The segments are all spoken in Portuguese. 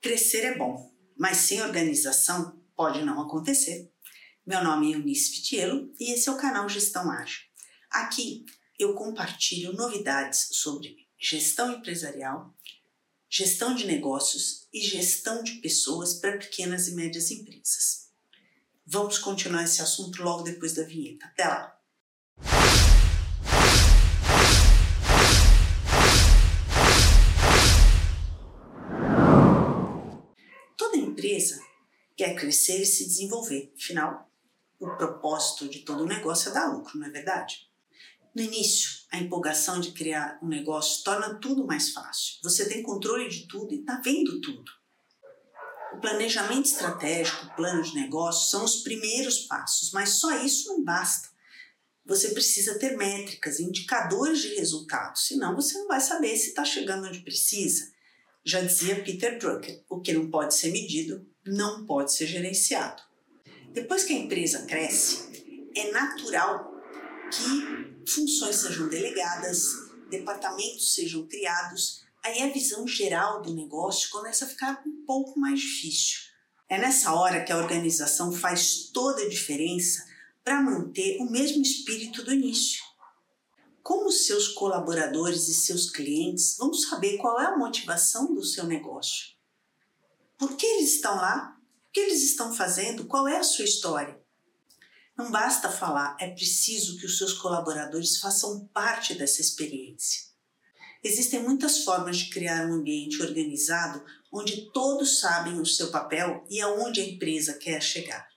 Crescer é bom, mas sem organização pode não acontecer. Meu nome é Eunice Vitiello e esse é o canal Gestão Ágil. Aqui eu compartilho novidades sobre gestão empresarial, gestão de negócios e gestão de pessoas para pequenas e médias empresas. Vamos continuar esse assunto logo depois da vinheta. Até lá! Empresa quer crescer e se desenvolver. Afinal, o propósito de todo negócio é dar lucro, não é verdade? No início, a empolgação de criar um negócio torna tudo mais fácil. Você tem controle de tudo e está vendo tudo. O planejamento estratégico, o plano de negócio são os primeiros passos, mas só isso não basta. Você precisa ter métricas, indicadores de resultados, senão você não vai saber se está chegando onde precisa. Já dizia Peter Drucker: o que não pode ser medido não pode ser gerenciado. Depois que a empresa cresce, é natural que funções sejam delegadas, departamentos sejam criados, aí a visão geral do negócio começa a ficar um pouco mais difícil. É nessa hora que a organização faz toda a diferença para manter o mesmo espírito do início. Como seus colaboradores e seus clientes vão saber qual é a motivação do seu negócio? Por que eles estão lá? O que eles estão fazendo? Qual é a sua história? Não basta falar, é preciso que os seus colaboradores façam parte dessa experiência. Existem muitas formas de criar um ambiente organizado onde todos sabem o seu papel e aonde a empresa quer chegar.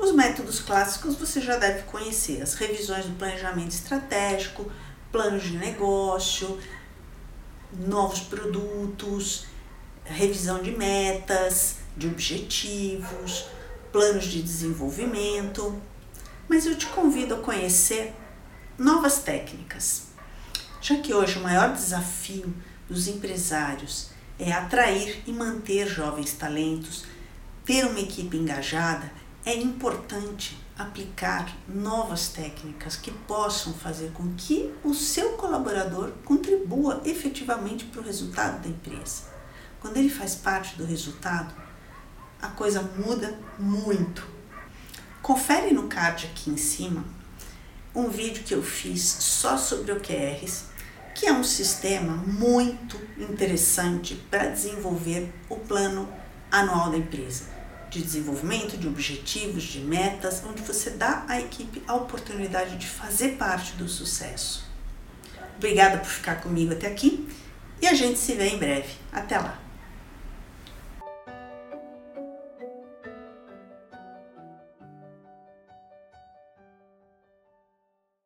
Os métodos clássicos você já deve conhecer: as revisões do planejamento estratégico, planos de negócio, novos produtos, revisão de metas, de objetivos, planos de desenvolvimento, mas eu te convido a conhecer novas técnicas. Já que hoje o maior desafio dos empresários é atrair e manter jovens talentos, ter uma equipe engajada, é importante aplicar novas técnicas que possam fazer com que o seu colaborador contribua efetivamente para o resultado da empresa. Quando ele faz parte do resultado, a coisa muda muito. Confere no card aqui em cima um vídeo que eu fiz só sobre OKRs, que é um sistema muito interessante para desenvolver o plano anual da empresa, de desenvolvimento de objetivos, de metas, onde você dá à equipe a oportunidade de fazer parte do sucesso. Obrigada por ficar comigo até aqui e a gente se vê em breve. Até lá!